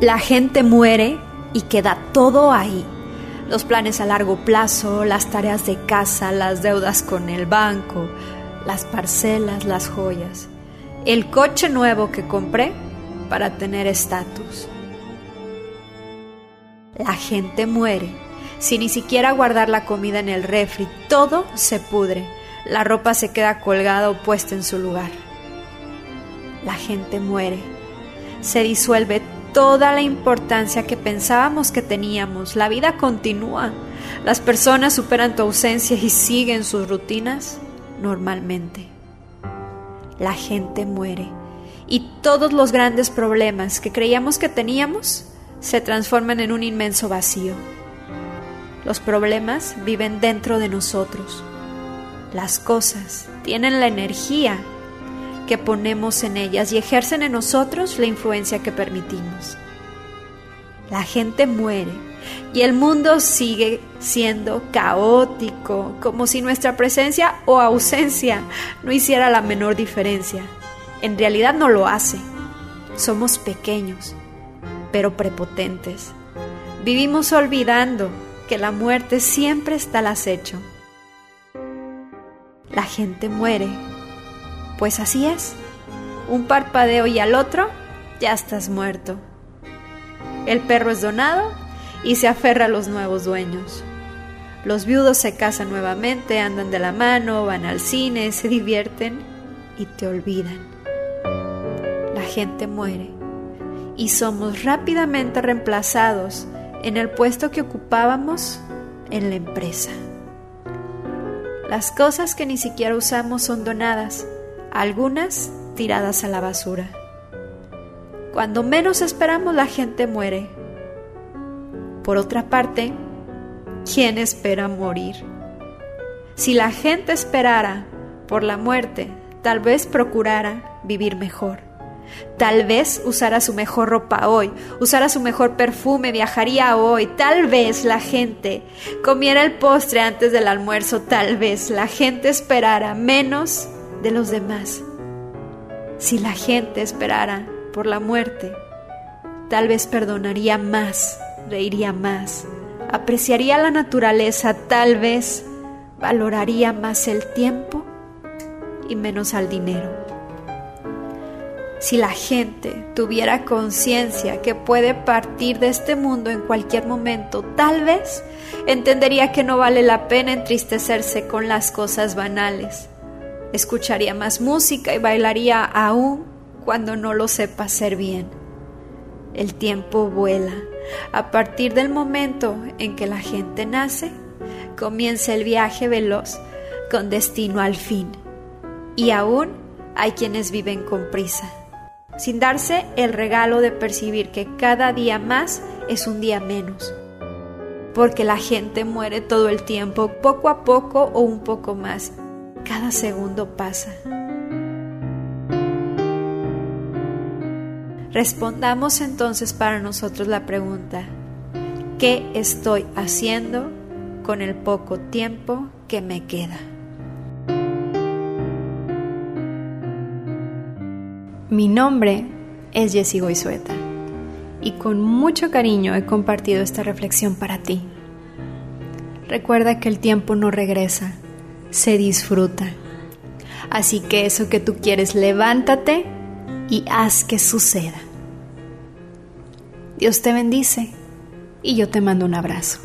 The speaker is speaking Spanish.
La gente muere y queda todo ahí. Los planes a largo plazo, las tareas de casa, las deudas con el banco, las parcelas, las joyas, el coche nuevo que compré para tener estatus. La gente muere sin ni siquiera guardar la comida en el refri, todo se pudre, la ropa se queda colgada o puesta en su lugar. La gente muere, se disuelve toda la importancia que pensábamos que teníamos, la vida continúa, las personas superan tu ausencia y siguen sus rutinas normalmente. La gente muere y todos los grandes problemas que creíamos que teníamos se transforman en un inmenso vacío. Los problemas viven dentro de nosotros. Las cosas tienen la energía que ponemos en ellas y ejercen en nosotros la influencia que permitimos. La gente muere y el mundo sigue siendo caótico, como si nuestra presencia o ausencia no hiciera la menor diferencia. En realidad no lo hace. Somos pequeños, pero prepotentes. Vivimos olvidando que la muerte siempre está al acecho. La gente muere, pues así es. Un parpadeo y al otro ya estás muerto. El perro es donado y se aferra a los nuevos dueños. Los viudos se casan nuevamente, andan de la mano, van al cine, se divierten y te olvidan. La gente muere y somos rápidamente reemplazados en el puesto que ocupábamos en la empresa. Las cosas que ni siquiera usamos son donadas, algunas tiradas a la basura. Cuando menos esperamos la gente muere. Por otra parte, ¿quién espera morir? Si la gente esperara por la muerte, tal vez procurara vivir mejor. Tal vez usara su mejor ropa hoy, usara su mejor perfume, viajaría hoy. Tal vez la gente comiera el postre antes del almuerzo. Tal vez la gente esperara menos de los demás. Si la gente esperara por la muerte, tal vez perdonaría más, reiría más, apreciaría la naturaleza, tal vez valoraría más el tiempo y menos al dinero. Si la gente tuviera conciencia que puede partir de este mundo en cualquier momento, tal vez entendería que no vale la pena entristecerse con las cosas banales. Escucharía más música y bailaría aún cuando no lo sepa hacer bien. El tiempo vuela. A partir del momento en que la gente nace, comienza el viaje veloz con destino al fin. Y aún hay quienes viven con prisa sin darse el regalo de percibir que cada día más es un día menos. Porque la gente muere todo el tiempo, poco a poco o un poco más. Cada segundo pasa. Respondamos entonces para nosotros la pregunta, ¿qué estoy haciendo con el poco tiempo que me queda? Mi nombre es Jessie Goizueta y con mucho cariño he compartido esta reflexión para ti. Recuerda que el tiempo no regresa, se disfruta. Así que eso que tú quieres, levántate y haz que suceda. Dios te bendice y yo te mando un abrazo.